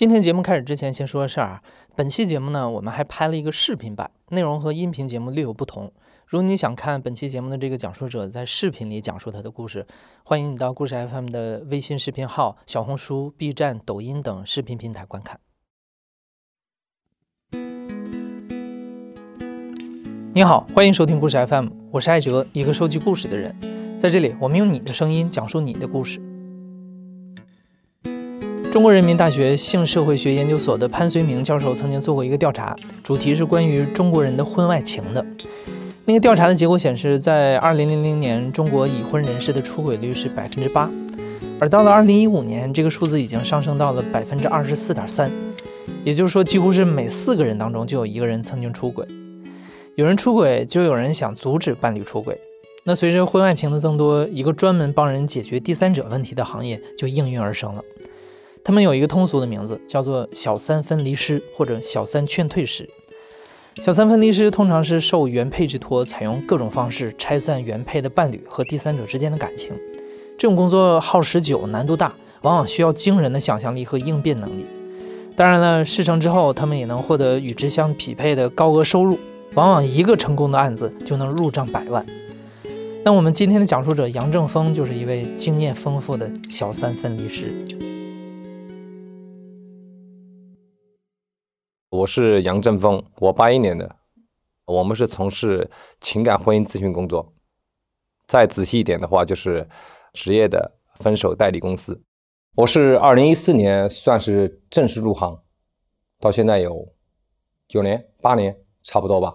今天节目开始之前，先说个事儿啊。本期节目呢，我们还拍了一个视频版，内容和音频节目略有不同。如果你想看本期节目的这个讲述者在视频里讲述他的故事，欢迎你到故事 FM 的微信视频号、小红书、B 站、抖音等视频平台观看。你好，欢迎收听故事 FM，我是艾哲，一个收集故事的人。在这里，我们用你的声音讲述你的故事。中国人民大学性社会学研究所的潘绥铭教授曾经做过一个调查，主题是关于中国人的婚外情的。那个调查的结果显示，在2000年，中国已婚人士的出轨率是百分之八，而到了2015年，这个数字已经上升到了百分之二十四点三。也就是说，几乎是每四个人当中就有一个人曾经出轨。有人出轨，就有人想阻止伴侣出轨。那随着婚外情的增多，一个专门帮人解决第三者问题的行业就应运而生了。他们有一个通俗的名字，叫做“小三分离师”或者“小三劝退师”。小三分离师通常是受原配之托，采用各种方式拆散原配的伴侣和第三者之间的感情。这种工作耗时久、难度大，往往需要惊人的想象力和应变能力。当然了，事成之后，他们也能获得与之相匹配的高额收入，往往一个成功的案子就能入账百万。那我们今天的讲述者杨正峰就是一位经验丰富的小三分离师。我是杨正峰，我八一年的，我们是从事情感婚姻咨询工作。再仔细一点的话，就是职业的分手代理公司。我是二零一四年算是正式入行，到现在有九年、八年差不多吧。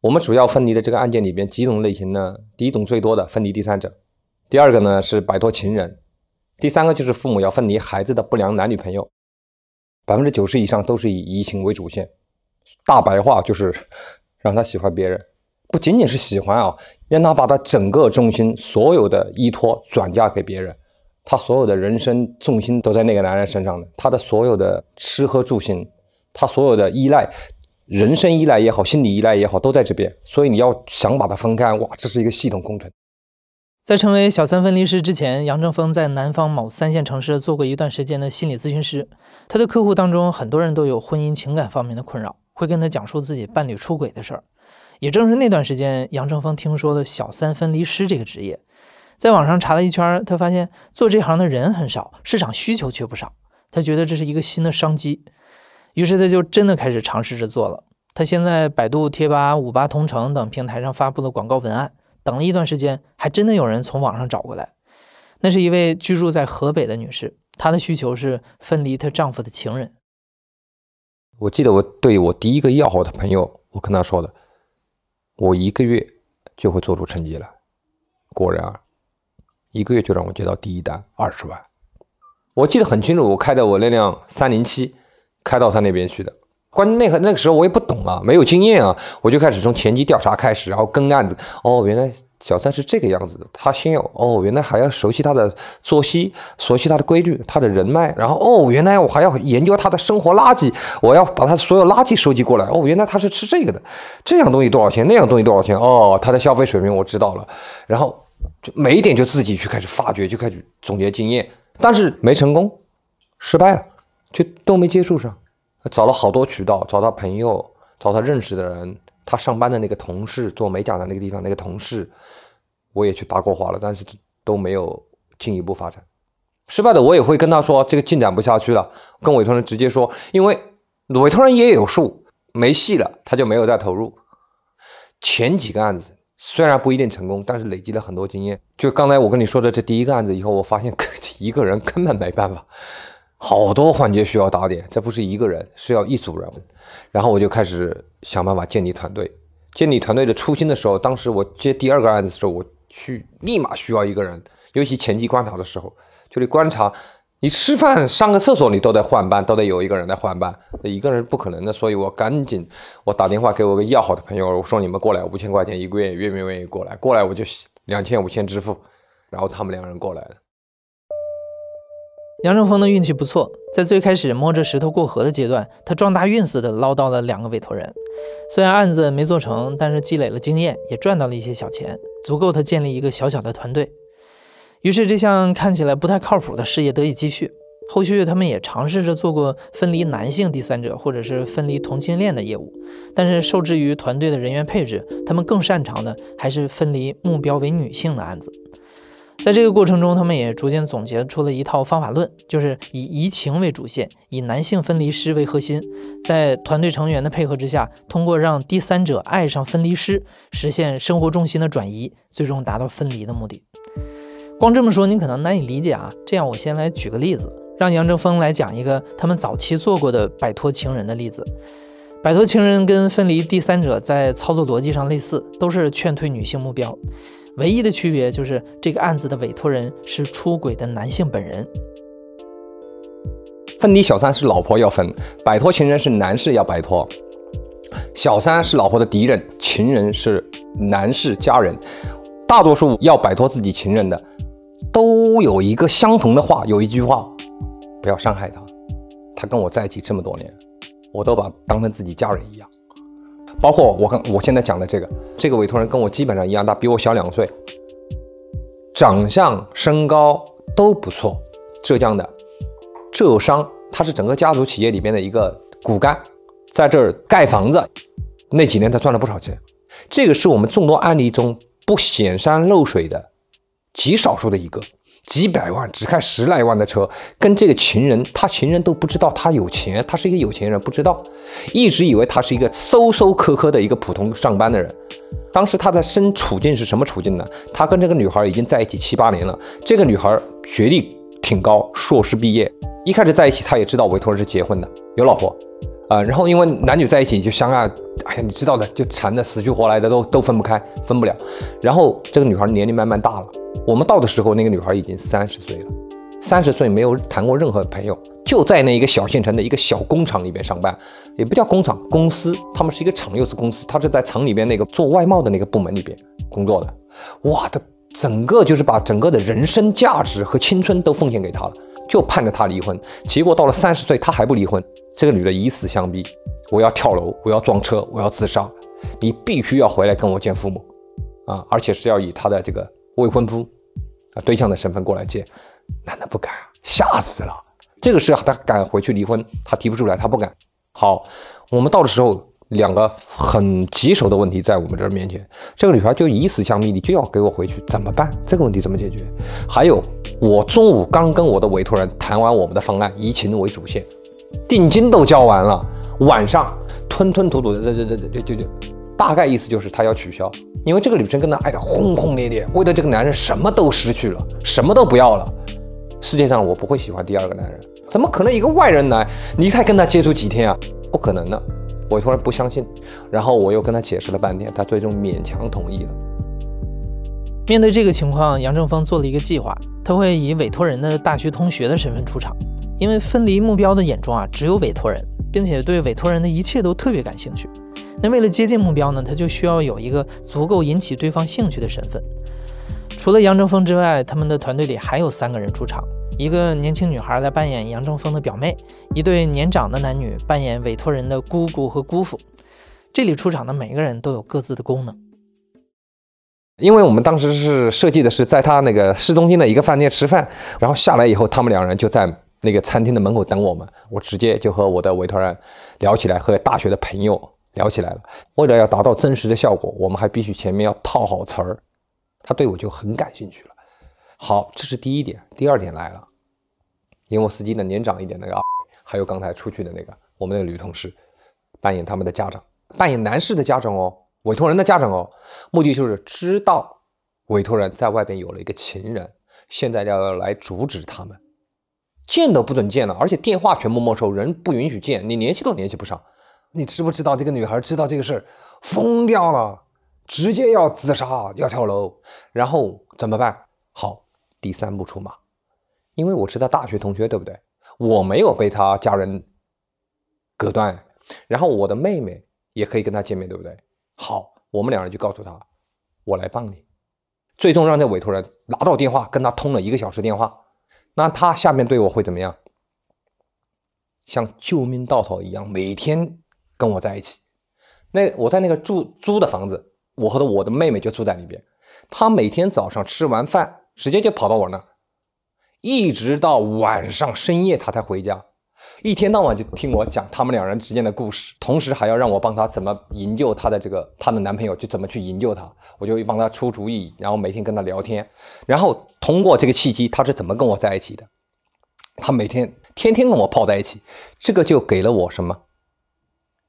我们主要分离的这个案件里边几种类型呢？第一种最多的分离第三者，第二个呢是摆脱情人，第三个就是父母要分离孩子的不良男女朋友。百分之九十以上都是以移情为主线，大白话就是 让他喜欢别人，不仅仅是喜欢啊，让他把他整个重心、所有的依托转嫁给别人，他所有的人生重心都在那个男人身上的，他的所有的吃喝住行，他所有的依赖，人生依赖也好，心理依赖也好，都在这边，所以你要想把它分开，哇，这是一个系统工程。在成为小三分离师之前，杨正峰在南方某三线城市做过一段时间的心理咨询师。他的客户当中，很多人都有婚姻情感方面的困扰，会跟他讲述自己伴侣出轨的事儿。也正是那段时间，杨正峰听说了小三分离师这个职业，在网上查了一圈，他发现做这行的人很少，市场需求却不少。他觉得这是一个新的商机，于是他就真的开始尝试着做了。他先在百度贴吧、五八同城等平台上发布了广告文案。等了一段时间，还真的有人从网上找过来。那是一位居住在河北的女士，她的需求是分离她丈夫的情人。我记得我对我第一个要好的朋友，我跟他说的，我一个月就会做出成绩来。果然，一个月就让我接到第一单二十万。我记得很清楚，我开的我那辆三零七，开到他那边去的。关键那个那个时候我也不懂啊，没有经验啊，我就开始从前期调查开始，然后跟案子。哦，原来小三是这个样子的，他先有哦，原来还要熟悉他的作息，熟悉他的规律，他的人脉，然后哦，原来我还要研究他的生活垃圾，我要把他所有垃圾收集过来。哦，原来他是吃这个的，这样东西多少钱？那样东西多少钱？哦，他的消费水平我知道了，然后就每一点就自己去开始发掘，就开始总结经验，但是没成功，失败了，就都没接触上。找了好多渠道，找他朋友，找他认识的人，他上班的那个同事，做美甲的那个地方那个同事，我也去搭过话了，但是都没有进一步发展。失败的我也会跟他说，这个进展不下去了，跟委托人直接说，因为委托人也有数，没戏了，他就没有再投入。前几个案子虽然不一定成功，但是累积了很多经验。就刚才我跟你说的这第一个案子以后，我发现 一个人根本没办法。好多环节需要打点，这不是一个人，是要一组人。然后我就开始想办法建立团队。建立团队的初心的时候，当时我接第二个案子的时候，我去立马需要一个人，尤其前期观察的时候，就得观察。你吃饭、上个厕所，你都得换班，都得有一个人来换班，一个人是不可能的。所以我赶紧，我打电话给我个要好的朋友，我说你们过来，五千块钱一个月，愿不愿意过来？过来我就两千五千支付，然后他们两个人过来了。杨正峰的运气不错，在最开始摸着石头过河的阶段，他撞大运似的捞到了两个委托人。虽然案子没做成，但是积累了经验，也赚到了一些小钱，足够他建立一个小小的团队。于是，这项看起来不太靠谱的事业得以继续。后续他们也尝试着做过分离男性第三者或者是分离同性恋的业务，但是受制于团队的人员配置，他们更擅长的还是分离目标为女性的案子。在这个过程中，他们也逐渐总结出了一套方法论，就是以移情为主线，以男性分离师为核心，在团队成员的配合之下，通过让第三者爱上分离师，实现生活重心的转移，最终达到分离的目的。光这么说，你可能难以理解啊。这样，我先来举个例子，让杨正风来讲一个他们早期做过的摆脱情人的例子。摆脱情人跟分离第三者在操作逻辑上类似，都是劝退女性目标。唯一的区别就是这个案子的委托人是出轨的男性本人。分离小三是老婆要分，摆脱情人是男士要摆脱。小三是老婆的敌人，情人是男士家人。大多数要摆脱自己情人的，都有一个相同的话，有一句话：不要伤害他。他跟我在一起这么多年，我都把当成自己家人一样。包括我跟我现在讲的这个，这个委托人跟我基本上一样大，比我小两岁，长相、身高都不错。浙江的浙商，他是整个家族企业里边的一个骨干，在这儿盖房子，那几年他赚了不少钱。这个是我们众多案例中不显山露水的极少数的一个。几百万只开十来万的车，跟这个情人，他情人都不知道他有钱，他是一个有钱人，不知道，一直以为他是一个搜搜磕磕的一个普通上班的人。当时他的身处境是什么处境呢？他跟这个女孩已经在一起七八年了，这个女孩学历挺高，硕士毕业。一开始在一起，他也知道委托人是结婚的，有老婆，啊，然后因为男女在一起就相爱，哎呀，你知道的，就缠的死去活来的，都都分不开，分不了。然后这个女孩年龄慢慢大了。我们到的时候，那个女孩已经三十岁了，三十岁没有谈过任何朋友，就在那一个小县城的一个小工厂里边上班，也不叫工厂，公司，他们是一个厂又是公司，她是在厂里边那个做外贸的那个部门里边工作的。哇，她整个就是把整个的人生价值和青春都奉献给他了，就盼着他离婚。结果到了三十岁，他还不离婚，这个女的以死相逼，我要跳楼，我要撞车，我要自杀，你必须要回来跟我见父母，啊，而且是要以他的这个未婚夫。啊对象的身份过来见，男的不敢，吓死了。这个事他敢回去离婚，他提不出来，他不敢。好，我们到的时候，两个很棘手的问题在我们这儿面前。这个女孩就以死相逼，你就要给我回去，怎么办？这个问题怎么解决？还有，我中午刚跟我的委托人谈完我们的方案，移情为主线，定金都交完了，晚上吞吞吐吐的，这这这这就就，大概意思就是他要取消。因为这个女生跟他爱的轰轰烈烈，为了这个男人什么都失去了，什么都不要了。世界上我不会喜欢第二个男人，怎么可能一个外人来，你才跟他接触几天啊？不可能的。我突然不相信，然后我又跟他解释了半天，他最终勉强同意了。面对这个情况，杨正峰做了一个计划，他会以委托人的大学同学的身份出场，因为分离目标的眼中啊只有委托人，并且对委托人的一切都特别感兴趣。那为了接近目标呢，他就需要有一个足够引起对方兴趣的身份。除了杨正峰之外，他们的团队里还有三个人出场：一个年轻女孩来扮演杨正峰的表妹，一对年长的男女扮演委托人的姑姑和姑父。这里出场的每个人都有各自的功能。因为我们当时是设计的是在他那个市中心的一个饭店吃饭，然后下来以后，他们两人就在那个餐厅的门口等我们。我直接就和我的委托人聊起来，和大学的朋友。聊起来了，为了要达到真实的效果，我们还必须前面要套好词儿。他对我就很感兴趣了。好，这是第一点。第二点来了，因为司机呢年长一点那个，还有刚才出去的那个我们那个女同事，扮演他们的家长，扮演男士的家长哦，委托人的家长哦，目的就是知道委托人在外边有了一个情人，现在要来阻止他们，见都不准见了，而且电话全部没收，人不允许见，你联系都联系不上。你知不知道这个女孩知道这个事儿，疯掉了，直接要自杀，要跳楼，然后怎么办？好，第三步出马，因为我是他大学同学，对不对？我没有被他家人隔断，然后我的妹妹也可以跟他见面，对不对？好，我们两人就告诉他，我来帮你。最终让这委托人拿到电话，跟他通了一个小时电话，那他下面对我会怎么样？像救命稻草一样，每天。跟我在一起，那我在那个住租的房子，我和我的妹妹就住在里边。她每天早上吃完饭，直接就跑到我那，一直到晚上深夜他才回家，一天到晚就听我讲他们两人之间的故事，同时还要让我帮他怎么营救他的这个她的男朋友，就怎么去营救他，我就帮他出主意，然后每天跟他聊天，然后通过这个契机，他是怎么跟我在一起的？他每天天天跟我泡在一起，这个就给了我什么？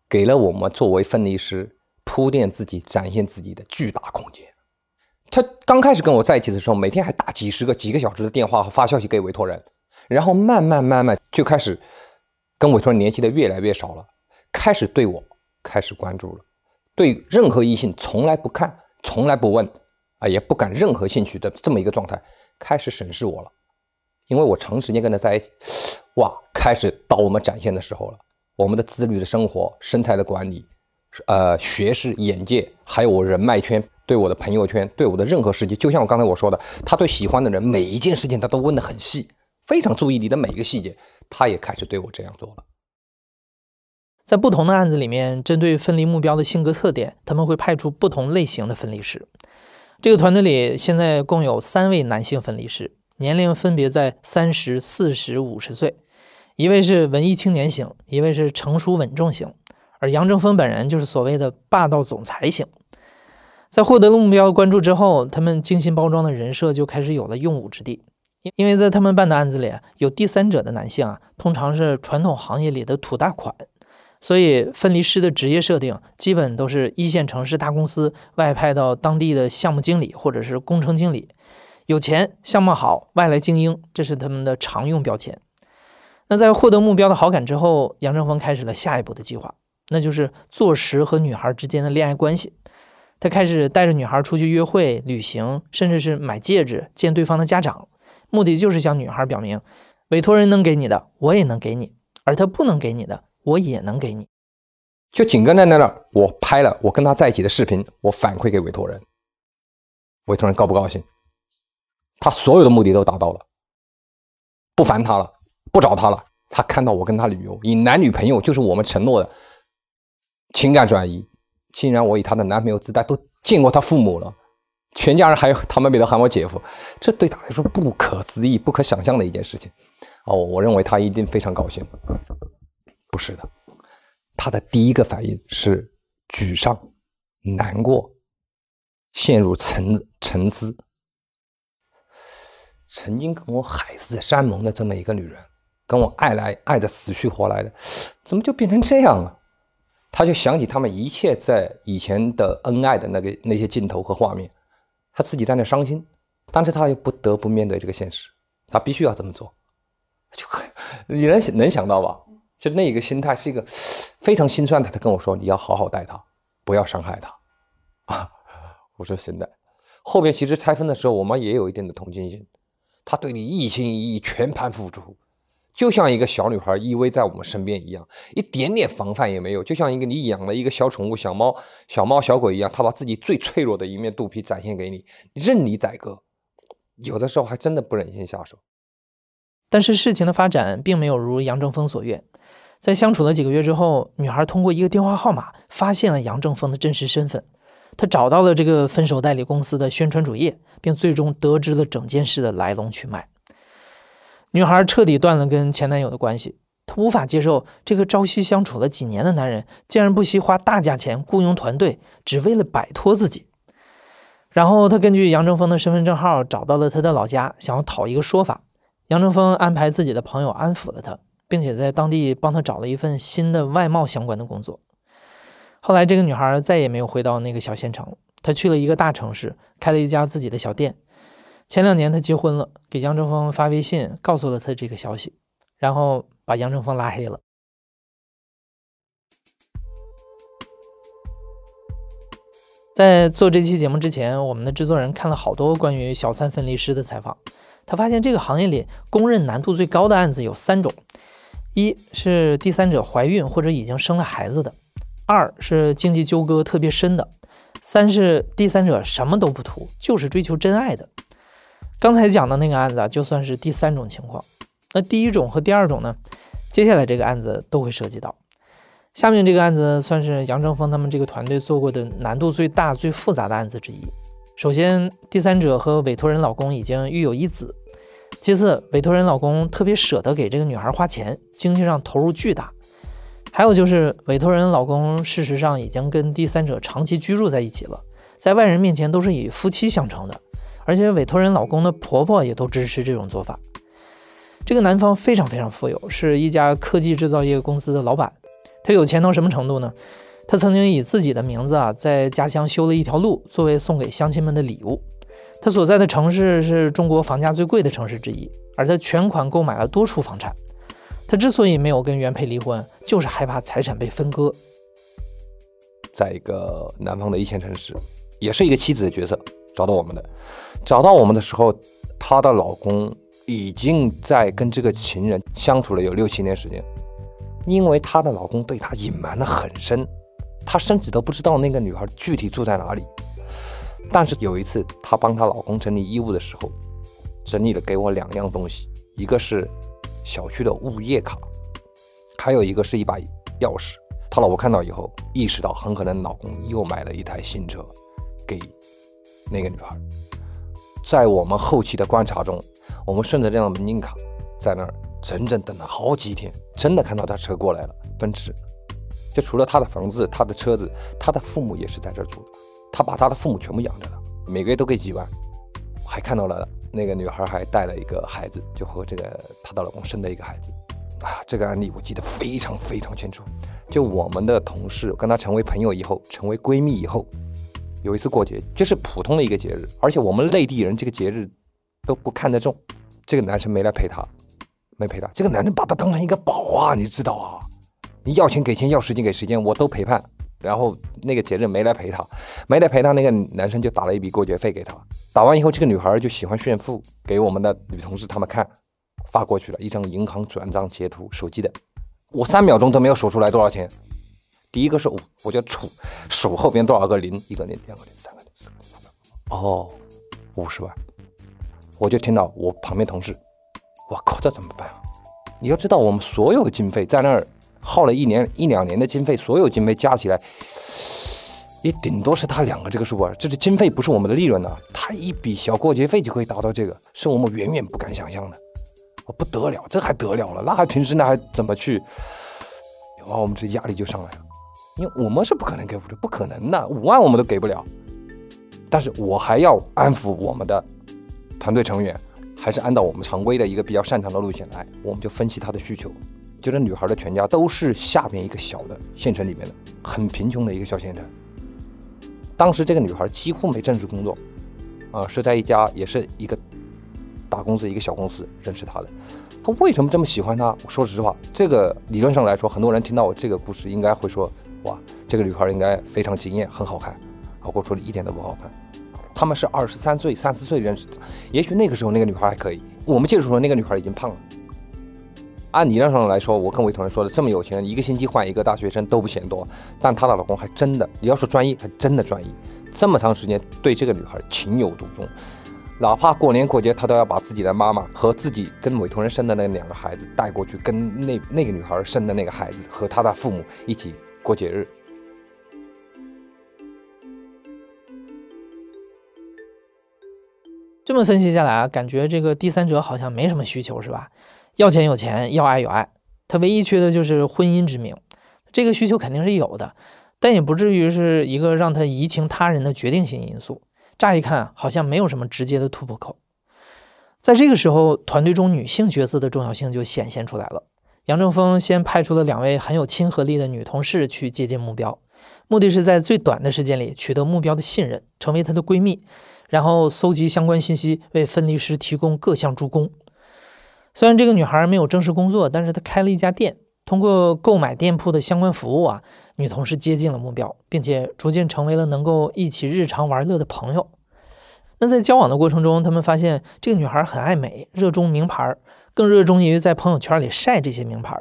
给了我们作为分离师铺垫自己、展现自己的巨大空间。他刚开始跟我在一起的时候，每天还打几十个、几个小时的电话和发消息给委托人，然后慢慢慢慢就开始跟委托人联系的越来越少了，开始对我开始关注了，对任何异性从来不看、从来不问，啊，也不感任何兴趣的这么一个状态，开始审视我了。因为我长时间跟他在一起，哇，开始到我们展现的时候了。我们的自律的生活、身材的管理，呃，学识、眼界，还有我人脉圈，对我的朋友圈，对我的任何事情，就像我刚才我说的，他对喜欢的人每一件事情他都问得很细，非常注意你的每一个细节。他也开始对我这样做了。在不同的案子里面，针对分离目标的性格特点，他们会派出不同类型的分离师。这个团队里现在共有三位男性分离师。年龄分别在三十四十五十岁，一位是文艺青年型，一位是成熟稳重型，而杨正峰本人就是所谓的霸道总裁型。在获得了目标关注之后，他们精心包装的人设就开始有了用武之地。因为在他们办的案子里，有第三者的男性啊，通常是传统行业里的土大款，所以分离师的职业设定基本都是一线城市大公司外派到当地的项目经理或者是工程经理。有钱、相貌好、外来精英，这是他们的常用标签。那在获得目标的好感之后，杨正峰开始了下一步的计划，那就是坐实和女孩之间的恋爱关系。他开始带着女孩出去约会、旅行，甚至是买戒指、见对方的家长，目的就是向女孩表明，委托人能给你的，我也能给你；而他不能给你的，我也能给你。就紧跟在那儿，我拍了我跟他在一起的视频，我反馈给委托人，委托人高不高兴？他所有的目的都达到了，不烦他了，不找他了。他看到我跟他旅游，以男女朋友就是我们承诺的情感转移。竟然我以她的男朋友姿态都见过她父母了，全家人还有他们也都喊我姐夫，这对他来说不可思议、不可想象的一件事情。哦，我认为他一定非常高兴。不是的，他的第一个反应是沮丧、难过，陷入沉沉思。曾经跟我海誓山盟的这么一个女人，跟我爱来爱的死去活来的，怎么就变成这样了？他就想起他们一切在以前的恩爱的那个那些镜头和画面，他自己在那伤心，但是他又不得不面对这个现实，他必须要这么做，就你能能想到吧？就那一个心态是一个非常心酸的。他跟我说：“你要好好待他，不要伤害他。”啊，我说行的。后面其实拆分的时候，我妈也有一定的同情心。他对你一心一意，全盘付出，就像一个小女孩依偎在我们身边一样，一点点防范也没有，就像一个你养了一个小宠物、小猫、小猫、小狗一样，他把自己最脆弱的一面肚皮展现给你，任你宰割。有的时候还真的不忍心下手。但是事情的发展并没有如杨正峰所愿，在相处了几个月之后，女孩通过一个电话号码发现了杨正峰的真实身份。她找到了这个分手代理公司的宣传主页，并最终得知了整件事的来龙去脉。女孩彻底断了跟前男友的关系，她无法接受这个朝夕相处了几年的男人，竟然不惜花大价钱雇佣团队，只为了摆脱自己。然后她根据杨正峰的身份证号找到了他的老家，想要讨一个说法。杨正峰安排自己的朋友安抚了她，并且在当地帮他找了一份新的外贸相关的工作。后来，这个女孩再也没有回到那个小县城，她去了一个大城市，开了一家自己的小店。前两年，他结婚了，给杨正峰发微信，告诉了他这个消息，然后把杨正峰拉黑了。在做这期节目之前，我们的制作人看了好多关于小三分离师的采访，他发现这个行业里公认难度最高的案子有三种：一是第三者怀孕或者已经生了孩子的。二是经济纠葛特别深的，三是第三者什么都不图，就是追求真爱的。刚才讲的那个案子啊，就算是第三种情况。那第一种和第二种呢？接下来这个案子都会涉及到。下面这个案子算是杨正峰他们这个团队做过的难度最大、最复杂的案子之一。首先，第三者和委托人老公已经育有一子，其次，委托人老公特别舍得给这个女孩花钱，经济上投入巨大。还有就是委托人老公事实上已经跟第三者长期居住在一起了，在外人面前都是以夫妻相称的，而且委托人老公的婆婆也都支持这种做法。这个男方非常非常富有，是一家科技制造业公司的老板。他有钱到什么程度呢？他曾经以自己的名字啊，在家乡修了一条路，作为送给乡亲们的礼物。他所在的城市是中国房价最贵的城市之一，而他全款购买了多处房产。他之所以没有跟原配离婚，就是害怕财产被分割。在一个南方的一线城市，也是一个妻子的角色找到我们的。找到我们的时候，她的老公已经在跟这个情人相处了有六七年时间。因为她的老公对她隐瞒的很深，她甚至都不知道那个女孩具体住在哪里。但是有一次，她帮她老公整理衣物的时候，整理了给我两样东西，一个是小区的物业卡，还有一个是一把钥匙。她老婆看到以后，意识到很可能老公又买了一台新车给那个女孩。在我们后期的观察中，我们顺着这张门禁卡在那儿。整整等了好几天，真的看到他车过来了，奔驰。就除了他的房子、他的车子，他的父母也是在这儿住的。他把他的父母全部养着了，每个月都给几万。还看到了那个女孩还带了一个孩子，就和这个她的老公生的一个孩子。啊，这个案例我记得非常非常清楚。就我们的同事跟她成为朋友以后，成为闺蜜以后，有一次过节，就是普通的一个节日，而且我们内地人这个节日都不看得重。这个男生没来陪她。没陪她，这个男人把她当成一个宝啊，你知道啊？你要钱给钱，要时间给时间，我都陪伴。然后那个节日没来陪她，没来陪她，那个男生就打了一笔过节费给她。打完以后，这个女孩就喜欢炫富，给我们的女同事他们看，发过去了一张银行转账截图，手机的。我三秒钟都没有数出来多少钱。第一个是五，我就数数后边多少个零，一个零，两个零，三个零，四个零。哦，五十万。我就听到我旁边同事。我靠，这怎么办啊？你要知道，我们所有经费在那儿耗了一年一两年的经费，所有经费加起来，也顶多是他两个这个数啊。这是经费，不是我们的利润呐。他一笔小过节费就可以达到这个，是我们远远不敢想象的。我不得了，这还得了了？那还平时那还怎么去？然后，我们这压力就上来了，因为我们是不可能给五的，不可能的，五万我们都给不了。但是我还要安抚我们的团队成员。还是按照我们常规的一个比较擅长的路线来，我们就分析她的需求。就这女孩的全家都是下边一个小的县城里面的，很贫穷的一个小县城。当时这个女孩几乎没正式工作，啊，是在一家也是一个大公司一个小公司认识她的。她为什么这么喜欢她？我说实话，这个理论上来说，很多人听到我这个故事，应该会说，哇，这个女孩应该非常惊艳，很好看。啊，我说的一点都不好看。他们是二十三岁、三四岁认识的，也许那个时候那个女孩还可以。我们接触的时候，那个女孩已经胖了。按理论上来说，我跟伟同学说的，这么有钱，一个星期换一个大学生都不嫌多。但她的老公还真的，你要说专一，还真的专一。这么长时间对这个女孩情有独钟，哪怕过年过节，他都要把自己的妈妈和自己跟委托人生的那两个孩子带过去，跟那那个女孩生的那个孩子和他的父母一起过节日。这么分析下来啊，感觉这个第三者好像没什么需求，是吧？要钱有钱，要爱有爱，他唯一缺的就是婚姻之名。这个需求肯定是有的，但也不至于是一个让他移情他人的决定性因素。乍一看好像没有什么直接的突破口。在这个时候，团队中女性角色的重要性就显现出来了。杨正峰先派出了两位很有亲和力的女同事去接近目标，目的是在最短的时间里取得目标的信任，成为她的闺蜜。然后搜集相关信息，为分离师提供各项助攻。虽然这个女孩没有正式工作，但是她开了一家店，通过购买店铺的相关服务啊，女同事接近了目标，并且逐渐成为了能够一起日常玩乐的朋友。那在交往的过程中，他们发现这个女孩很爱美，热衷名牌，更热衷于在朋友圈里晒这些名牌。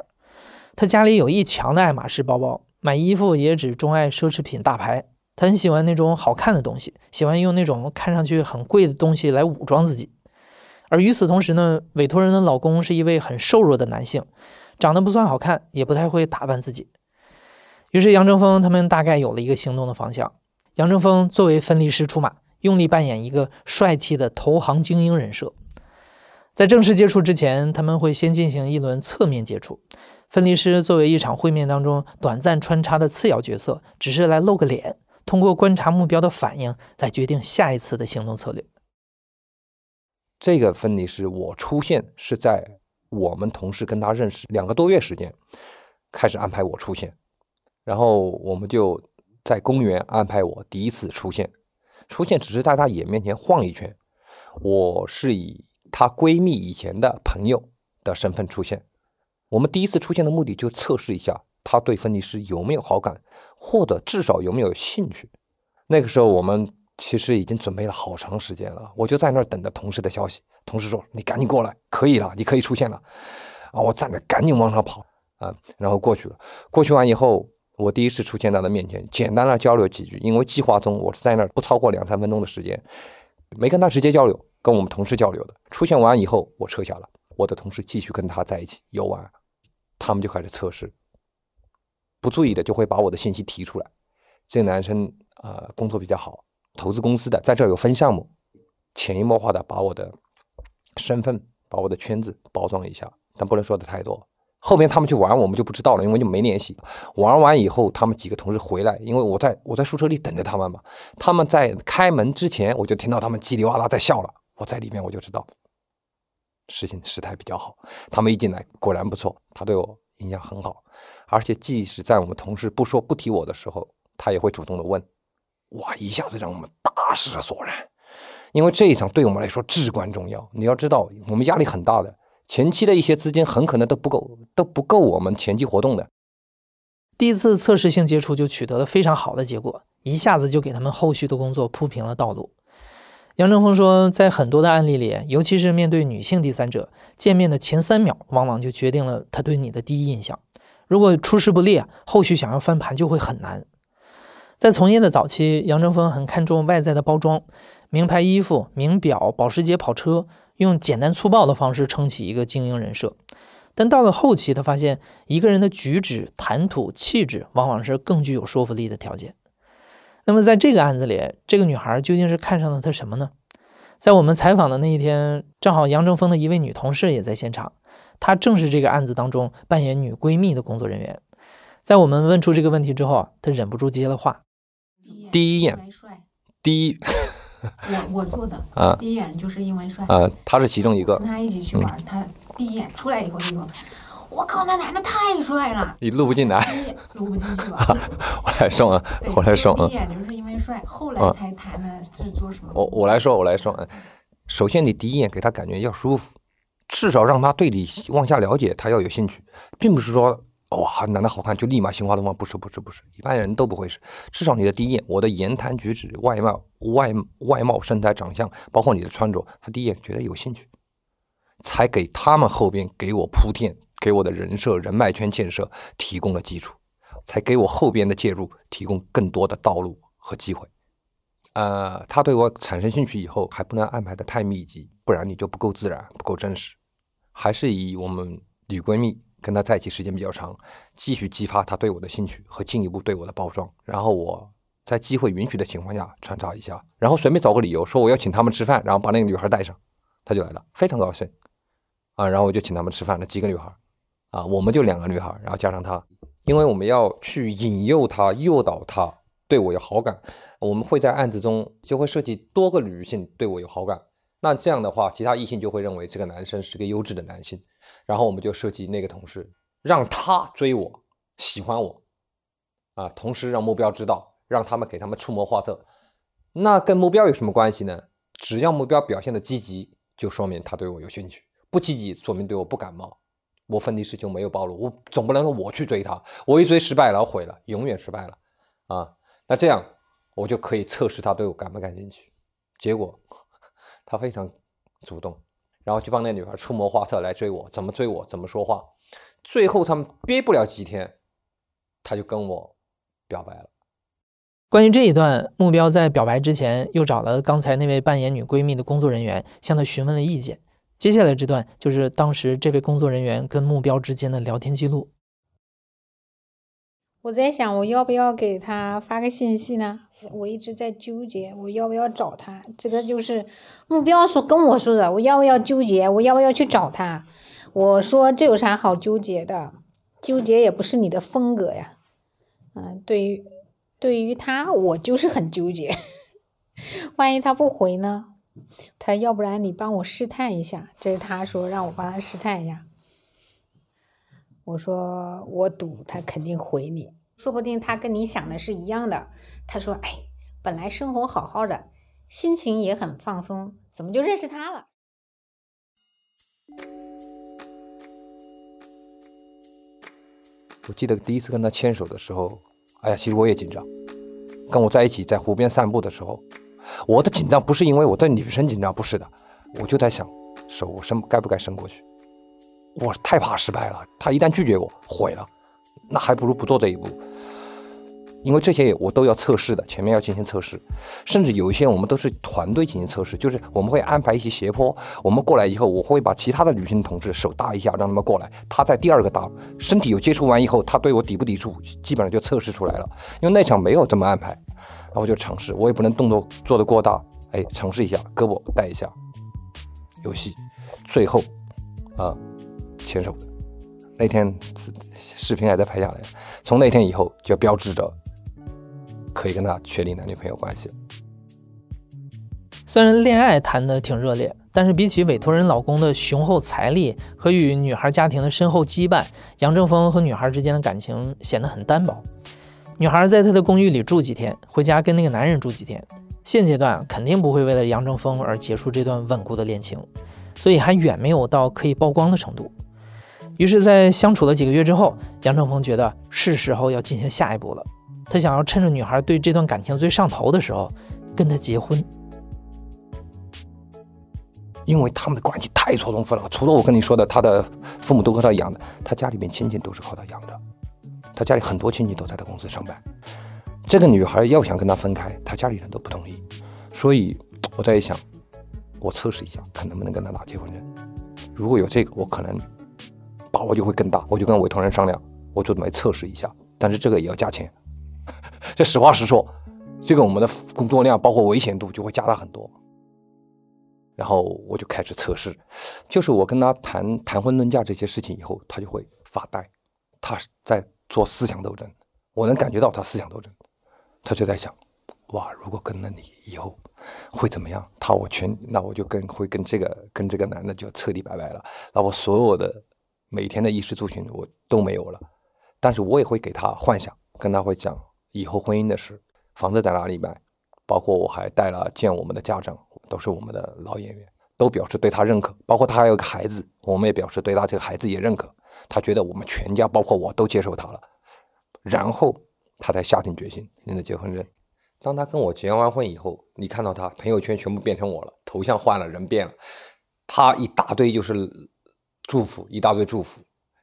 她家里有一墙的爱马仕包包，买衣服也只钟爱奢侈品大牌。她很喜欢那种好看的东西，喜欢用那种看上去很贵的东西来武装自己。而与此同时呢，委托人的老公是一位很瘦弱的男性，长得不算好看，也不太会打扮自己。于是杨正峰他们大概有了一个行动的方向。杨正峰作为分离师出马，用力扮演一个帅气的投行精英人设。在正式接触之前，他们会先进行一轮侧面接触。分离师作为一场会面当中短暂穿插的次要角色，只是来露个脸，通过观察目标的反应来决定下一次的行动策略。这个分离师我出现是在我们同事跟他认识两个多月时间，开始安排我出现，然后我们就在公园安排我第一次出现，出现只是在他眼面前晃一圈，我是以。她闺蜜以前的朋友的身份出现，我们第一次出现的目的就测试一下她对分离师有没有好感，或者至少有没有兴趣。那个时候我们其实已经准备了好长时间了，我就在那儿等着同事的消息。同事说：“你赶紧过来，可以了，你可以出现了。”啊，我站着赶紧往上跑啊，然后过去了。过去完以后，我第一次出现在他面前，简单的交流几句，因为计划中我是在那儿不超过两三分钟的时间，没跟他直接交流。跟我们同事交流的，出现完以后，我撤下了。我的同事继续跟他在一起游玩，他们就开始测试。不注意的就会把我的信息提出来。这个男生啊，工作比较好，投资公司的，在这有分项目，潜移默化的把我的身份、把我的圈子包装一下，但不能说的太多。后面他们去玩，我们就不知道了，因为就没联系。玩完以后，他们几个同事回来，因为我在我在宿舍里等着他们嘛。他们在开门之前，我就听到他们叽里哇啦在笑了。我在里面，我就知道事情事态比较好。他们一进来，果然不错，他对我印象很好。而且，即使在我们同事不说不提我的时候，他也会主动的问。哇，一下子让我们大失所然，因为这一场对我们来说至关重要。你要知道，我们压力很大的，前期的一些资金很可能都不够，都不够我们前期活动的。第一次测试性接触就取得了非常好的结果，一下子就给他们后续的工作铺平了道路。杨正峰说，在很多的案例里，尤其是面对女性第三者，见面的前三秒往往就决定了他对你的第一印象。如果出师不利，后续想要翻盘就会很难。在从业的早期，杨正峰很看重外在的包装，名牌衣服、名表、保时捷跑车，用简单粗暴的方式撑起一个精英人设。但到了后期，他发现一个人的举止、谈吐、气质，往往是更具有说服力的条件。那么在这个案子里，这个女孩究竟是看上了他什么呢？在我们采访的那一天，正好杨正峰的一位女同事也在现场，她正是这个案子当中扮演女闺蜜的工作人员。在我们问出这个问题之后，她忍不住接了话：“第一眼，第一，我我做的啊，第一眼就是因为帅啊，他是其中一个，跟他一起去玩，他第一眼出来以后就说。”我靠，那男的太帅了！你录不进来，录不进去吧？我来送啊，我来送啊。第一眼就是因为帅，后来才谈的是做什么？我我来说，我来说。首先，你第一眼给他感觉要舒服，至少让他对你往下了解，他要有兴趣，并不是说哇，男的好看就立马心花怒放，不是不是不是，一般人都不会是。至少你的第一眼，我的言谈举止、外貌、外外貌、身材、长相，包括你的穿着，他第一眼觉得有兴趣，才给他们后边给我铺垫。给我的人设、人脉圈建设提供了基础，才给我后边的介入提供更多的道路和机会。呃，他对我产生兴趣以后，还不能安排的太密集，不然你就不够自然、不够真实。还是以我们女闺蜜跟他在一起时间比较长，继续激发他对我的兴趣和进一步对我的包装。然后我在机会允许的情况下穿插一下，然后随便找个理由说我要请他们吃饭，然后把那个女孩带上，他就来了，非常高兴。啊，然后我就请他们吃饭了，几个女孩。啊，我们就两个女孩，然后加上他，因为我们要去引诱他、诱导他对我有好感，我们会在案子中就会涉及多个女性对我有好感。那这样的话，其他异性就会认为这个男生是个优质的男性，然后我们就设计那个同事让他追我、喜欢我，啊，同时让目标知道，让他们给他们出谋划策。那跟目标有什么关系呢？只要目标表现的积极，就说明他对我有兴趣；不积极，说明对我不感冒。我分离师就没有暴露，我总不能说我去追他，我一追失败了，毁了，永远失败了啊！那这样我就可以测试他对我感不感兴趣。结果他非常主动，然后就帮那女孩出谋划策来追我，怎么追我，怎么说话。最后他们憋不了几天，他就跟我表白了。关于这一段，目标在表白之前又找了刚才那位扮演女闺蜜的工作人员，向她询问了意见。接下来这段就是当时这位工作人员跟目标之间的聊天记录。我在想，我要不要给他发个信息呢？我一直在纠结，我要不要找他？这个就是目标说跟我说的，我要不要纠结？我要不要去找他？我说这有啥好纠结的？纠结也不是你的风格呀。嗯，对于对于他，我就是很纠结。万一他不回呢？他要不然你帮我试探一下，这是他说让我帮他试探一下。我说我赌他肯定回你，说不定他跟你想的是一样的。他说：“哎，本来生活好好的，心情也很放松，怎么就认识他了？”我记得第一次跟他牵手的时候，哎呀，其实我也紧张。跟我在一起在湖边散步的时候。我的紧张不是因为我对女生紧张，不是的，我就在想，手我伸该不该伸过去？我太怕失败了，他一旦拒绝我，毁了，那还不如不做这一步。因为这些我都要测试的，前面要进行测试，甚至有一些我们都是团队进行测试，就是我们会安排一些斜坡，我们过来以后，我会把其他的女性同志手搭一下，让他们过来，他在第二个搭，身体有接触完以后，他对我抵不抵触，基本上就测试出来了。因为那场没有这么安排。那我就尝试，我也不能动作做得过大，哎，尝试一下，胳膊带一下，游戏，最后，啊，牵手。那天视频还在拍下来，从那天以后就标志着可以跟他确立男女朋友关系。虽然恋爱谈得挺热烈，但是比起委托人老公的雄厚财力和与女孩家庭的深厚羁绊，杨正峰和女孩之间的感情显得很单薄。女孩在他的公寓里住几天，回家跟那个男人住几天。现阶段肯定不会为了杨正峰而结束这段稳固的恋情，所以还远没有到可以曝光的程度。于是，在相处了几个月之后，杨正峰觉得是时候要进行下一步了。他想要趁着女孩对这段感情最上头的时候，跟她结婚。因为他们的关系太错综复杂，除了我跟你说的，他的父母都靠他养的，他家里面亲戚都是靠他养的。他家里很多亲戚都在他公司上班，这个女孩要想跟他分开，他家里人都不同意，所以我在想，我测试一下，看能不能跟他拿结婚证。如果有这个，我可能把握就会更大。我就跟委托人商量，我准备测试一下，但是这个也要加钱。这实话实说，这个我们的工作量包括危险度就会加大很多。然后我就开始测试，就是我跟他谈谈婚论嫁这些事情以后，他就会发呆，他在。做思想斗争，我能感觉到他思想斗争，他就在想，哇，如果跟了你以后会怎么样？他我全，那我就跟会跟这个跟这个男的就彻底拜拜了，那我所有的每天的衣食住行我都没有了。但是我也会给他幻想，跟他会讲以后婚姻的事，房子在哪里买，包括我还带了见我们的家长，都是我们的老演员，都表示对他认可，包括他还有个孩子，我们也表示对他这个孩子也认可。他觉得我们全家，包括我都接受他了，然后他才下定决心领了结婚证。当他跟我结完婚以后，你看到他朋友圈全部变成我了，头像换了，人变了，他一大堆就是祝福，一大堆祝福。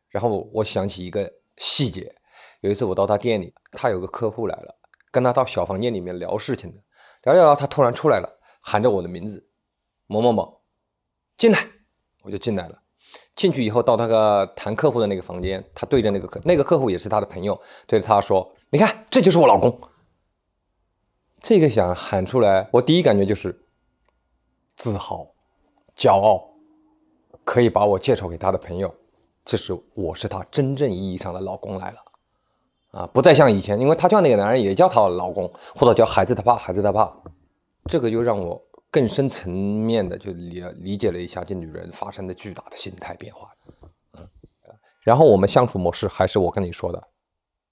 然后我想起一个细节，有一次我到他店里，他有个客户来了，跟他到小房间里面聊事情的，聊聊聊，他突然出来了，喊着我的名字，某某某，进来，我就进来了。进去以后，到那个谈客户的那个房间，他对着那个客，那个客户也是他的朋友，对着他说：“你看，这就是我老公。”这个想喊出来，我第一感觉就是自豪、骄傲，可以把我介绍给他的朋友，这是我是他真正意义上的老公来了啊！不再像以前，因为他叫那个男人也叫他老公，或者叫孩子他爸，孩子他爸，这个就让我。更深层面的就理理解了一下这女人发生的巨大的心态变化，嗯，然后我们相处模式还是我跟你说的，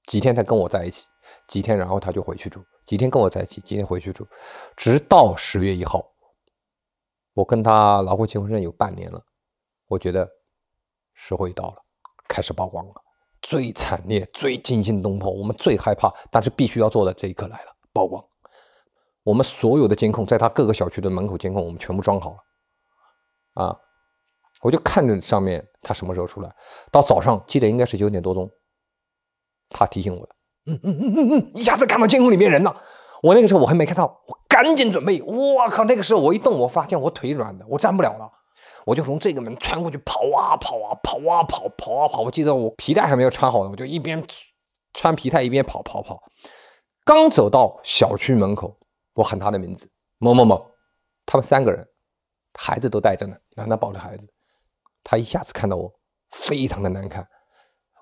几天他跟我在一起，几天然后他就回去住，几天跟我在一起，几天回去住，直到十月一号，我跟他拿过结婚证有半年了，我觉得时候已到了，开始曝光了，最惨烈、最惊心动魄，我们最害怕，但是必须要做的这一刻来了，曝光。我们所有的监控，在他各个小区的门口监控，我们全部装好了。啊，我就看着上面他什么时候出来。到早上记得应该是九点多钟，他提醒我的。嗯嗯嗯嗯嗯，一下子看到监控里面人了。我那个时候我还没看到，我赶紧准备。我靠，那个时候我一动，我发现我腿软的，我站不了了。我就从这个门穿过去，跑啊跑啊跑啊跑，跑啊跑。我记得我皮带还没有穿好呢，我就一边穿皮带一边跑跑跑。刚走到小区门口，我喊他的名字某某某，他们三个人，孩子都带着呢，男的抱着孩子，他一下子看到我，非常的难看。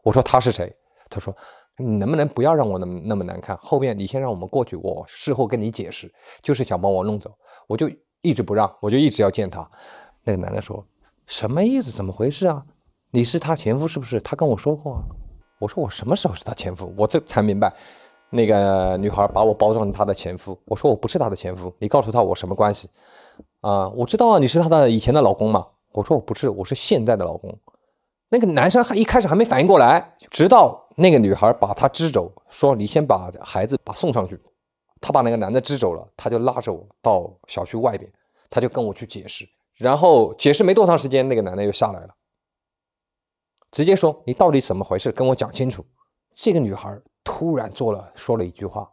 我说他是谁？他说你能不能不要让我那么那么难看？后面你先让我们过去，我事后跟你解释，就是想把我弄走，我就一直不让，我就一直要见他。那个男的说什么意思？怎么回事啊？你是他前夫是不是？他跟我说过啊。我说我什么时候是他前夫？我这才明白。那个女孩把我包装成她的前夫，我说我不是她的前夫，你告诉她我什么关系？啊，我知道啊，你是她的以前的老公嘛？我说我不是，我是现在的老公。那个男生还一开始还没反应过来，直到那个女孩把他支走，说你先把孩子把送上去。他把那个男的支走了，他就拉着我到小区外边，他就跟我去解释，然后解释没多长时间，那个男的又下来了，直接说你到底怎么回事？跟我讲清楚。这个女孩。突然做了，说了一句话，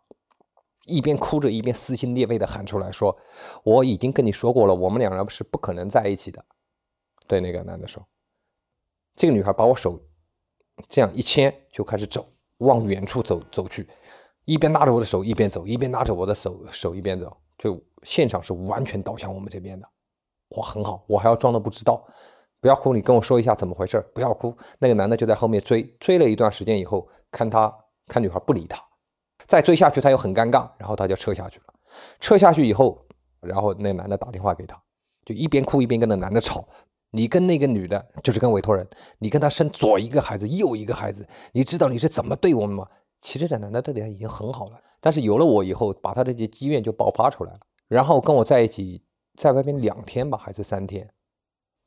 一边哭着一边撕心裂肺的喊出来说：“我已经跟你说过了，我们两人是不可能在一起的。”对那个男的说。这个女孩把我手这样一牵，就开始走，往远处走走去，一边拉着我的手一边走，一边拉着我的手手一边走，就现场是完全倒向我们这边的。我很好，我还要装的不知道。不要哭，你跟我说一下怎么回事。不要哭。那个男的就在后面追，追了一段时间以后，看他。看女孩不理他，再追下去他又很尴尬，然后他就撤下去了。撤下去以后，然后那男的打电话给他，就一边哭一边跟那男的吵：“你跟那个女的，就是跟委托人，你跟他生左一个孩子右一个孩子，你知道你是怎么对我们吗？”其实这男的对他已经很好了，但是有了我以后，把他这些积怨就爆发出来了。然后跟我在一起，在外边两天吧，还是三天，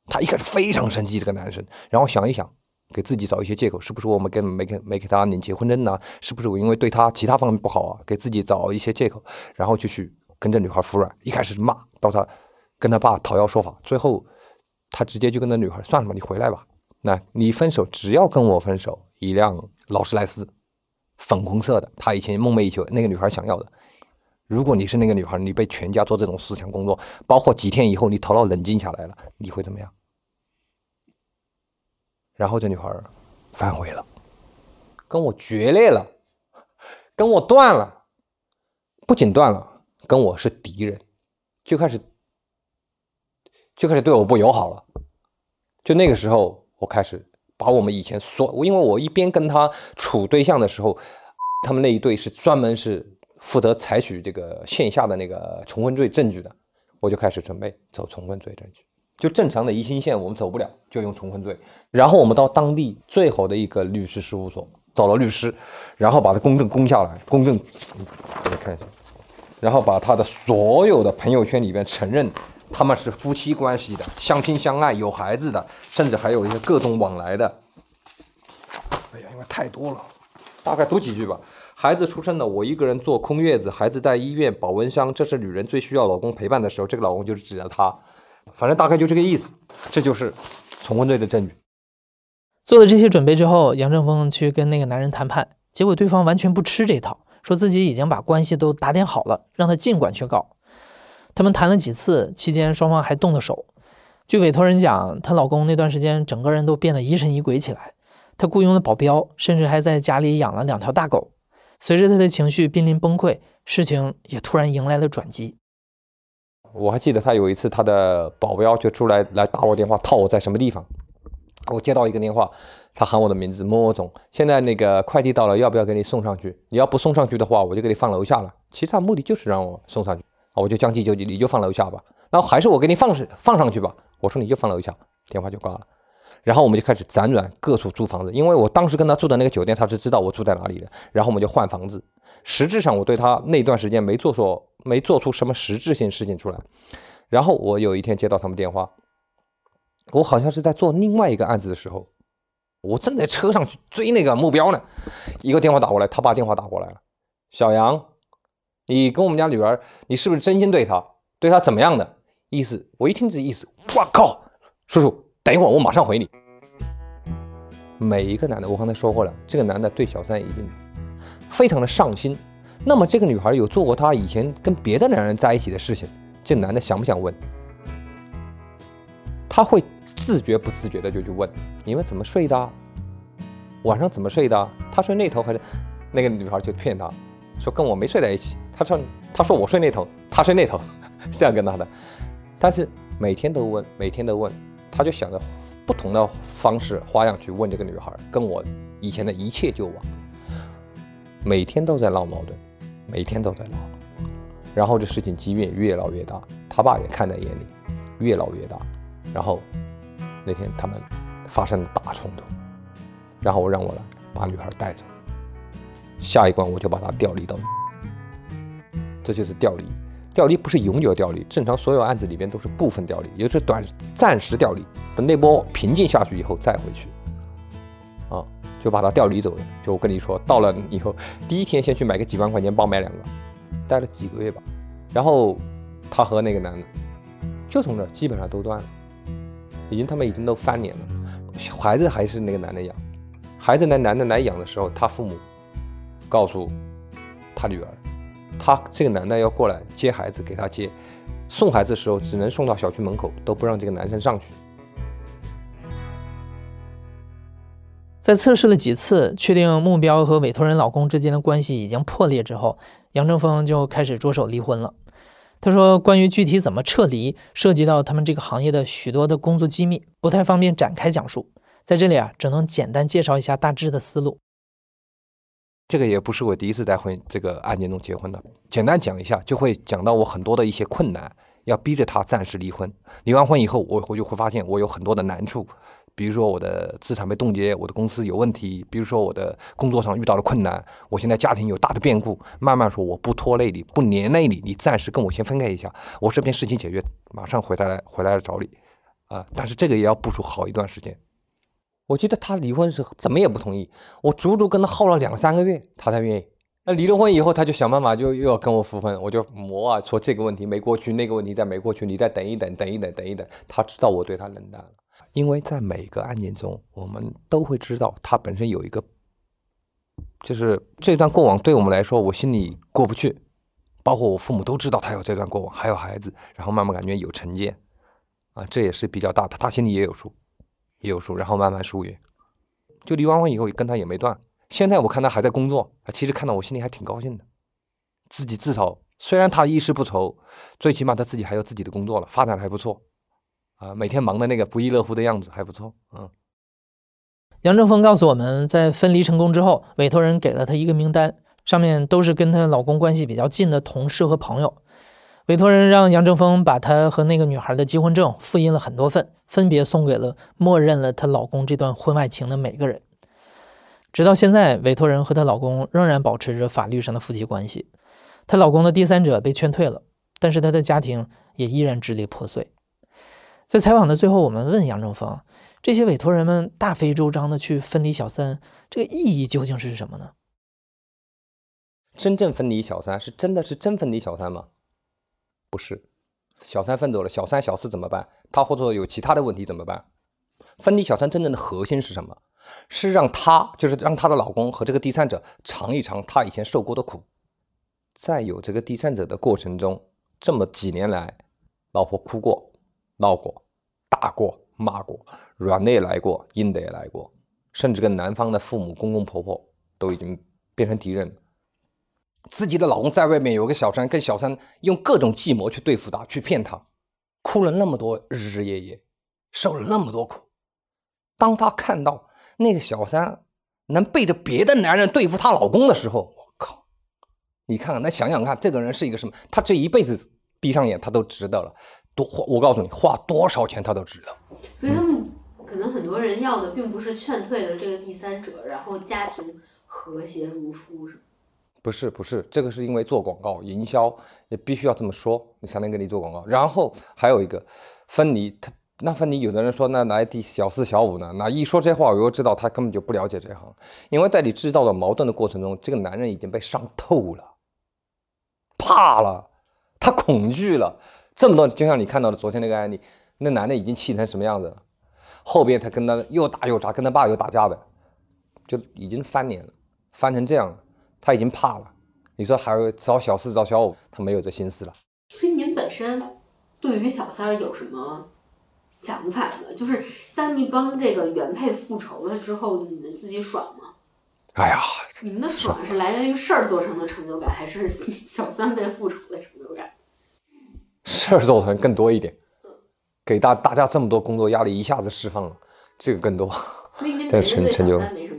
他一开始非常生气这个男生，然后想一想。给自己找一些借口，是不是我们跟没给没给他领结婚证呢？是不是我因为对他其他方面不好啊？给自己找一些借口，然后就去跟这女孩服软。一开始骂，到他跟他爸讨要说法，最后他直接就跟那女孩算了吧，你回来吧。那你分手，只要跟我分手，一辆劳斯莱斯，粉红色的，他以前梦寐以求，那个女孩想要的。如果你是那个女孩，你被全家做这种思想工作，包括几天以后你头脑冷静下来了，你会怎么样？然后这女孩反悔了，跟我决裂了，跟我断了，不仅断了，跟我是敌人，就开始就开始对我不友好了。就那个时候，我开始把我们以前所，因为我一边跟他处对象的时候，他们那一对是专门是负责采取这个线下的那个重婚罪证据的，我就开始准备走重婚罪证据。就正常的移情线我们走不了，就用重婚罪。然后我们到当地最好的一个律师事务所找了律师，然后把他公证公下来，公证，大家看一下，然后把他的所有的朋友圈里边承认他们是夫妻关系的，相亲相爱，有孩子的，甚至还有一些各种往来的。哎呀，因为太多了，大概读几句吧。孩子出生了，我一个人坐空月子，孩子在医院保温箱，这是女人最需要老公陪伴的时候，这个老公就是指着她。反正大概就这个意思，这就是重婚罪的证据。做了这些准备之后，杨正峰去跟那个男人谈判，结果对方完全不吃这套，说自己已经把关系都打点好了，让他尽管去告。他们谈了几次，期间双方还动了手。据委托人讲，她老公那段时间整个人都变得疑神疑鬼起来，他雇佣了保镖，甚至还在家里养了两条大狗。随着他的情绪濒临崩溃，事情也突然迎来了转机。我还记得他有一次，他的保镖就出来来打我电话，套我在什么地方。我接到一个电话，他喊我的名字某某总，现在那个快递到了，要不要给你送上去？你要不送上去的话，我就给你放楼下了。其实他目的就是让我送上去啊，我就将计就计，你就放楼下吧。那还是我给你放上放上去吧。我说你就放楼下，电话就挂了。然后我们就开始辗转各处租房子，因为我当时跟他住的那个酒店，他是知道我住在哪里的。然后我们就换房子。实质上我对他那段时间没做错。没做出什么实质性事情出来，然后我有一天接到他们电话，我好像是在做另外一个案子的时候，我正在车上去追那个目标呢，一个电话打过来，他把电话打过来了，小杨，你跟我们家女儿，你是不是真心对她？对她怎么样的意思？我一听这意思，我靠，叔叔，等一会儿我马上回你。每一个男的，我刚才说过了，这个男的对小三已经非常的上心。那么这个女孩有做过她以前跟别的男人在一起的事情，这男的想不想问？他会自觉不自觉的就去问：你们怎么睡的？晚上怎么睡的？他睡那头还是？那个女孩就骗他，说跟我没睡在一起。他说他说我睡那头，他睡那头，这样跟他的。但是每天都问，每天都问，他就想着不同的方式花样去问这个女孩，跟我以前的一切旧往。每天都在闹矛盾，每天都在闹，然后这事情积怨越闹越大，他爸也看在眼里，越闹越大。然后那天他们发生了大冲突，然后让我来把女孩带走，下一关我就把她调离到，这就是调离。调离不是永久调离，正常所有案子里边都是部分调离，也就是短暂时调离，等那波平静下去以后再回去。啊，就把他调离走了。就我跟你说，到了以后，第一天先去买个几万块钱包买两个，待了几个月吧。然后他和那个男的就从这基本上都断了，已经他们已经都翻脸了。孩子还是那个男的养，孩子那男的来养的时候，他父母告诉他女儿，他这个男的要过来接孩子，给他接，送孩子的时候只能送到小区门口，都不让这个男生上去。在测试了几次，确定目标和委托人老公之间的关系已经破裂之后，杨正峰就开始着手离婚了。他说：“关于具体怎么撤离，涉及到他们这个行业的许多的工作机密，不太方便展开讲述。在这里啊，只能简单介绍一下大致的思路。这个也不是我第一次在婚这个案件中结婚的，简单讲一下，就会讲到我很多的一些困难，要逼着他暂时离婚。离完婚以后，我我就会发现我有很多的难处。”比如说我的资产被冻结，我的公司有问题；比如说我的工作上遇到了困难，我现在家庭有大的变故。慢慢说，我不拖累你，不连累你，你暂时跟我先分开一下，我这边事情解决，马上回来回来找你，啊！但是这个也要部署好一段时间。我记得他离婚是怎么也不同意，我足足跟他耗了两三个月，他才愿意。那离了婚以后，他就想办法就又要跟我复婚，我就磨啊，说这个问题没过去，那个问题再没过去，你再等一等，等一等，等一等。他知道我对他冷淡了。因为在每个案件中，我们都会知道他本身有一个，就是这段过往对我们来说，我心里过不去。包括我父母都知道他有这段过往，还有孩子，然后慢慢感觉有成见，啊，这也是比较大的，他心里也有数，也有数，然后慢慢疏远。就离完婚以后，跟他也没断。现在我看他还在工作，其实看到我心里还挺高兴的。自己至少虽然他衣食不愁，最起码他自己还有自己的工作了，发展的还不错。啊，每天忙的那个不亦乐乎的样子还不错。嗯，杨正峰告诉我们在分离成功之后，委托人给了他一个名单，上面都是跟她老公关系比较近的同事和朋友。委托人让杨正峰把他和那个女孩的结婚证复印了很多份，分别送给了默认了她老公这段婚外情的每个人。直到现在，委托人和她老公仍然保持着法律上的夫妻关系。她老公的第三者被劝退了，但是她的家庭也依然支离破碎。在采访的最后，我们问杨正峰：“这些委托人们大费周章的去分离小三，这个意义究竟是什么呢？”真正分离小三是真的是真分离小三吗？不是，小三分走了，小三小四怎么办？他或者说有其他的问题怎么办？分离小三真正的核心是什么？是让她就是让她的老公和这个第三者尝一尝她以前受过的苦，在有这个第三者的过程中，这么几年来，老婆哭过。闹过、打过、骂过，软的也来过，硬的也来过，甚至跟男方的父母、公公婆婆都已经变成敌人。自己的老公在外面有个小三，跟小三用各种计谋去对付她，去骗她，哭了那么多日日夜夜，受了那么多苦。当她看到那个小三能背着别的男人对付她老公的时候，我靠！你看看，那想想看，这个人是一个什么？他这一辈子闭上眼，他都值得了。多花，我告诉你，花多少钱他都值得。所以他们可能很多人要的并不是劝退了这个第三者，然后家庭和谐如初，是不是不是，这个是因为做广告营销，也必须要这么说，你才能给你做广告。然后还有一个分离，他那分离，有的人说那来第小四小五呢？那一说这话，我又知道他根本就不了解这行，因为在你制造的矛盾的过程中，这个男人已经被伤透了，怕了，他恐惧了。这么多，就像你看到的昨天那个案例，那男的已经气成什么样子了？后边他跟他又打又砸，跟他爸又打架的，就已经翻脸了，翻成这样了，他已经怕了。你说还会找小四找小五，他没有这心思了。所以您本身对于小三儿有什么想法呢？就是当你帮这个原配复仇了之后，你们自己爽吗？哎呀，你们的爽是来源于事儿做成的成就感，还是小三被复仇的成就感？事儿做成更多一点，给大大家这么多工作压力一下子释放了，这个更多。所以您本身对成成就小三没。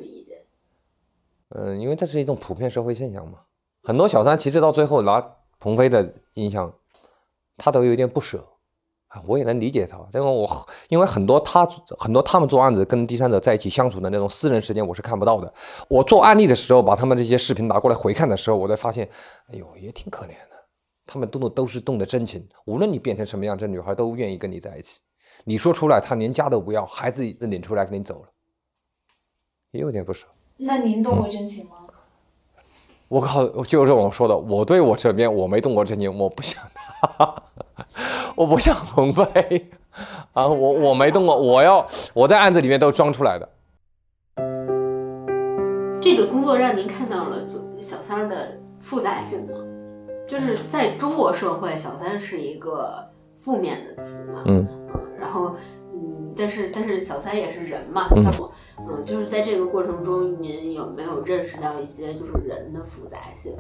嗯，因为这是一种普遍社会现象嘛。很多小三其实到最后拿鹏飞的印象，他都有点不舍啊，我也能理解他。因为我因为很多他很多他们做案子跟第三者在一起相处的那种私人时间，我是看不到的。我做案例的时候，把他们这些视频拿过来回看的时候，我才发现，哎呦，也挺可怜的。他们动的都是动的真情，无论你变成什么样，这女孩都愿意跟你在一起。你说出来，她连家都不要，孩子都领出来跟你走了，也有点不舍。那您动过真情吗？我靠，就是我说的，我对我这边我没动过真情，我不想他，我不想彭飞啊，我我没动过，我要我在案子里面都装出来的。这个工作让您看到了小三儿的复杂性吗？就是在中国社会，小三是一个负面的词嘛，嗯然后嗯，但是但是小三也是人嘛，嗯他不，嗯，就是在这个过程中，您有没有认识到一些就是人的复杂性？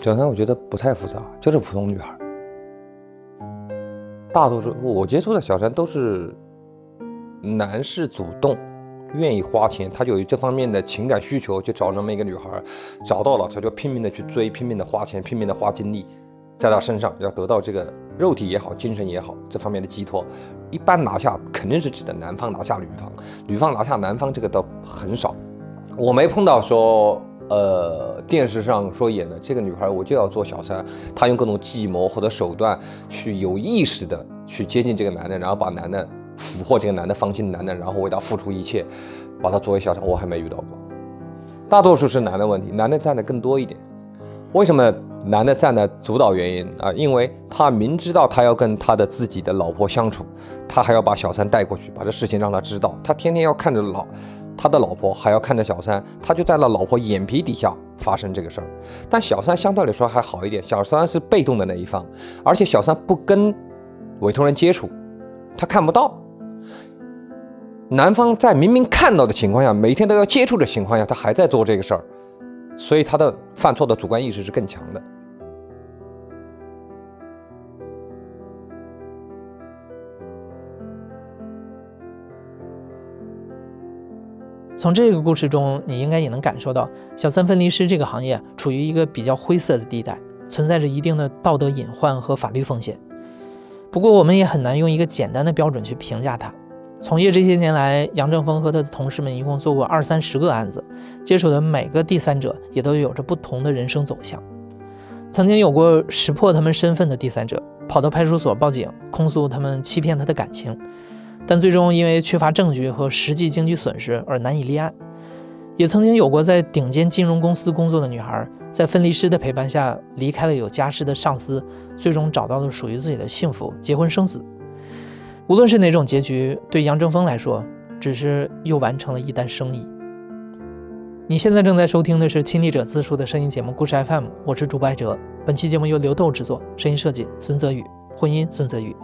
小三我觉得不太复杂，就是普通女孩。大多数我接触的小三都是男士主动愿意花钱，他就有这方面的情感需求，就找那么一个女孩，找到了他就拼命的去追，拼命的花钱，拼命的花精力，在他身上要得到这个肉体也好，精神也好这方面的寄托。一般拿下肯定是指的男方拿下女方，女方拿下男方这个倒很少。我没碰到说，呃，电视上说演的这个女孩我就要做小三，她用各种计谋或者手段去有意识的去接近这个男的，然后把男的俘获这个男的，放心男的，然后为他付出一切，把他作为小三，我还没遇到过。大多数是男的问题，男的占的更多一点。为什么男的占的主导原因啊？因为他明知道他要跟他的自己的老婆相处，他还要把小三带过去，把这事情让他知道，他天天要看着老他的老婆，还要看着小三，他就在那老婆眼皮底下发生这个事儿。但小三相对来说还好一点，小三是被动的那一方，而且小三不跟委托人接触，他看不到。男方在明明看到的情况下，每天都要接触的情况下，他还在做这个事儿，所以他的犯错的主观意识是更强的。从这个故事中，你应该也能感受到，小三分离师这个行业处于一个比较灰色的地带，存在着一定的道德隐患和法律风险。不过，我们也很难用一个简单的标准去评价它。从业这些年来，杨正峰和他的同事们一共做过二三十个案子，接触的每个第三者也都有着不同的人生走向。曾经有过识破他们身份的第三者，跑到派出所报警，控诉他们欺骗他的感情，但最终因为缺乏证据和实际经济损失而难以立案。也曾经有过在顶尖金融公司工作的女孩，在分离师的陪伴下离开了有家室的上司，最终找到了属于自己的幸福，结婚生子。无论是哪种结局，对杨正峰来说，只是又完成了一单生意。你现在正在收听的是亲历者自述的声音节目《故事 FM》，我是主播艾哲。本期节目由刘豆制作，声音设计孙泽宇，混音孙泽宇。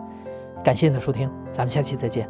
感谢你的收听，咱们下期再见。